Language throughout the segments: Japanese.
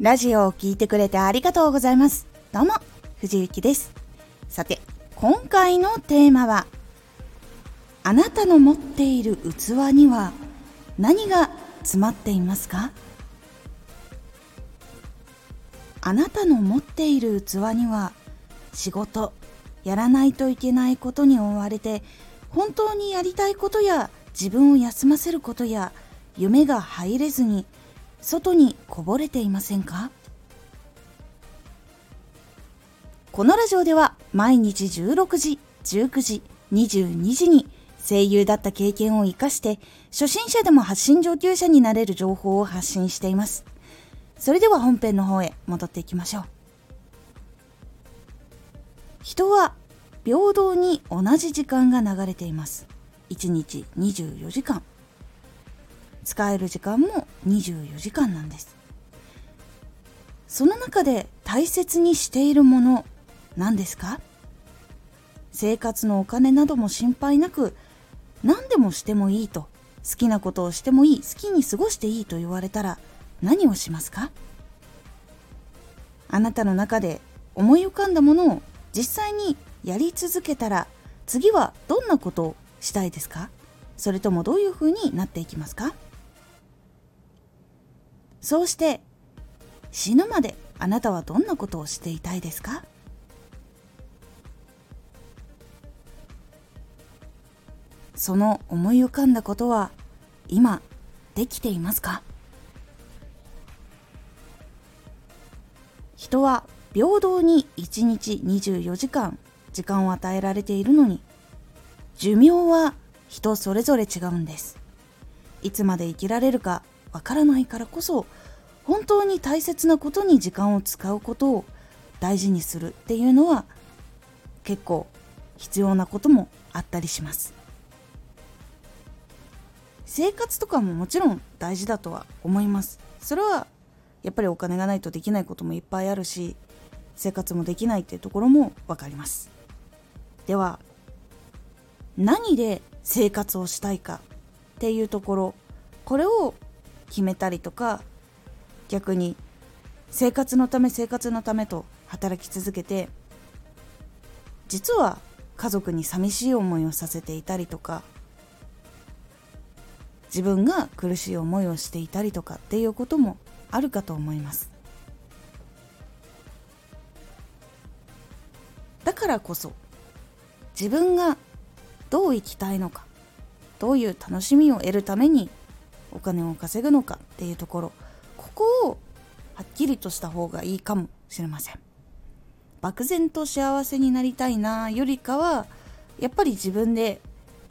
ラジオを聴いてくれてありがとうございます。どうも、藤幸です。さて、今回のテーマは、あなたの持っている器には何が詰まっていますか？あなたの持っている器には仕事、やらないといけないことに追われて本当にやりたいことや自分を休ませることや夢が入れずに外にこぼれていませんか？このラジオでは毎日16時、19時、22時に声優だった経験を活かして初心者でも発信上級者になれる情報を発信しています。それでは本編の方へ戻っていきましょう。人は平等に同じ時間が流れています。1日24時間。使える時間も24時間なんです。その中で大切にしているもの何ですか？生活のお金なども心配なく何でもしてもいいと好きなことをしてもいい好きに過ごしていいと言われたら何をしますか？あなたの中で思い浮かんだものを実際にやり続けたら次はどんなことをしたいですか？それともどういうふうになっていきますか？そうして死ぬまであなたはどんなことをしていたいですか？その思い浮かんだことは今できていますか？人は平等に1日24時間時間を与えられているのに寿命は人それぞれ違うんです。いつまで生きられるかわからないからこそ本当に大切なことに時間を使うことを大事にするっていうのは結構必要なこともあったりします。生活とかももちろん大事だとは思います。それはやっぱりお金がないとできないこともいっぱいあるし生活もできないっていうところも分かります。では何で生活をしたいかっていうところこれを決めたりとか逆に生活のため生活のためと働き続けて実は家族に寂しい思いをさせていたりとか自分が苦しい思いをしていたりとかっていうこともあるかと思います。だからこそ自分がどう生きたいのかどういう楽しみを得るためにお金を稼ぐのかっていうところここをはっきりとした方がいいかもしれません。漠然と幸せになりたいなよりかはやっぱり自分で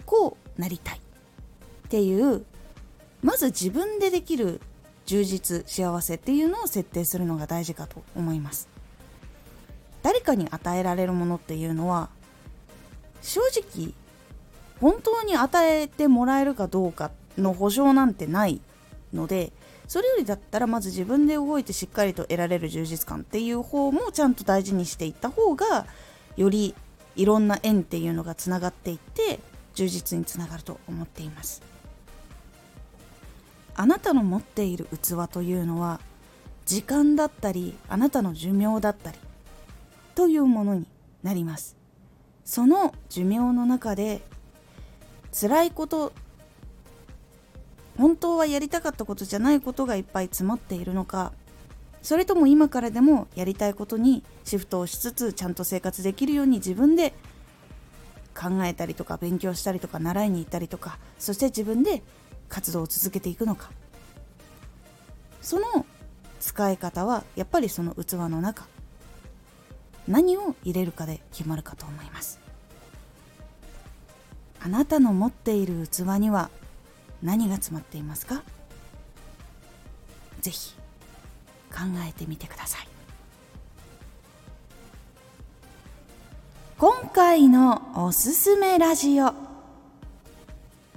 こうなりたいっていうまず自分でできる充実幸せっていうのを設定するのが大事かと思います。誰かに与えられるものっていうのは正直本当に与えてもらえるかどうかっの保証なんてないのでそれよりだったらまず自分で動いてしっかりと得られる充実感っていう方もちゃんと大事にしていった方がよりいろんな縁っていうのがつながっていって充実につながると思っています。あなたの持っている器というのは時間だったりあなたの寿命だったりというものになります。その寿命の中で辛いこと本当はやりたかったことじゃないことがいっぱい詰まっているのか。それとも今からでもやりたいことにシフトをしつつちゃんと生活できるように自分で考えたりとか勉強したりとか習いに行ったりとかそして自分で活動を続けていくのか。その使い方はやっぱりその器の中。何を入れるかで決まるかと思います。あなたの持っている器には何が詰まっていますか？ぜひ考えてみてください。今回のおすすめラジオ。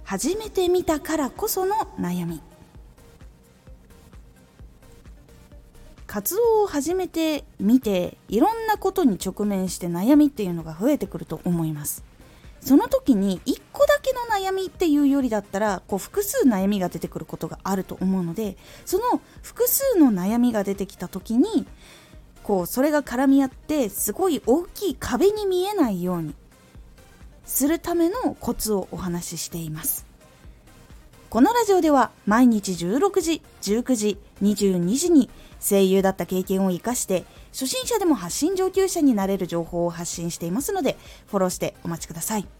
初めて見たからこその悩み。活動を始めてみていろんなことに直面して悩みっていうのが増えてくると思います。その時に1個だけの悩みっていうよりだったらこう複数悩みが出てくることがあると思うのでその複数の悩みが出てきた時にこうそれが絡み合ってすごい大きい壁に見えないようにするためのコツをお話ししています。このラジオでは毎日16時19時22時に声優だった経験を生かして初心者でも発信上級者になれる情報を発信していますのでフォローしてお待ちください。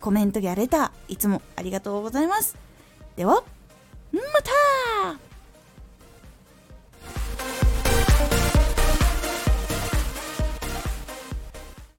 コメントやレターいつもありがとうございます。ではまた。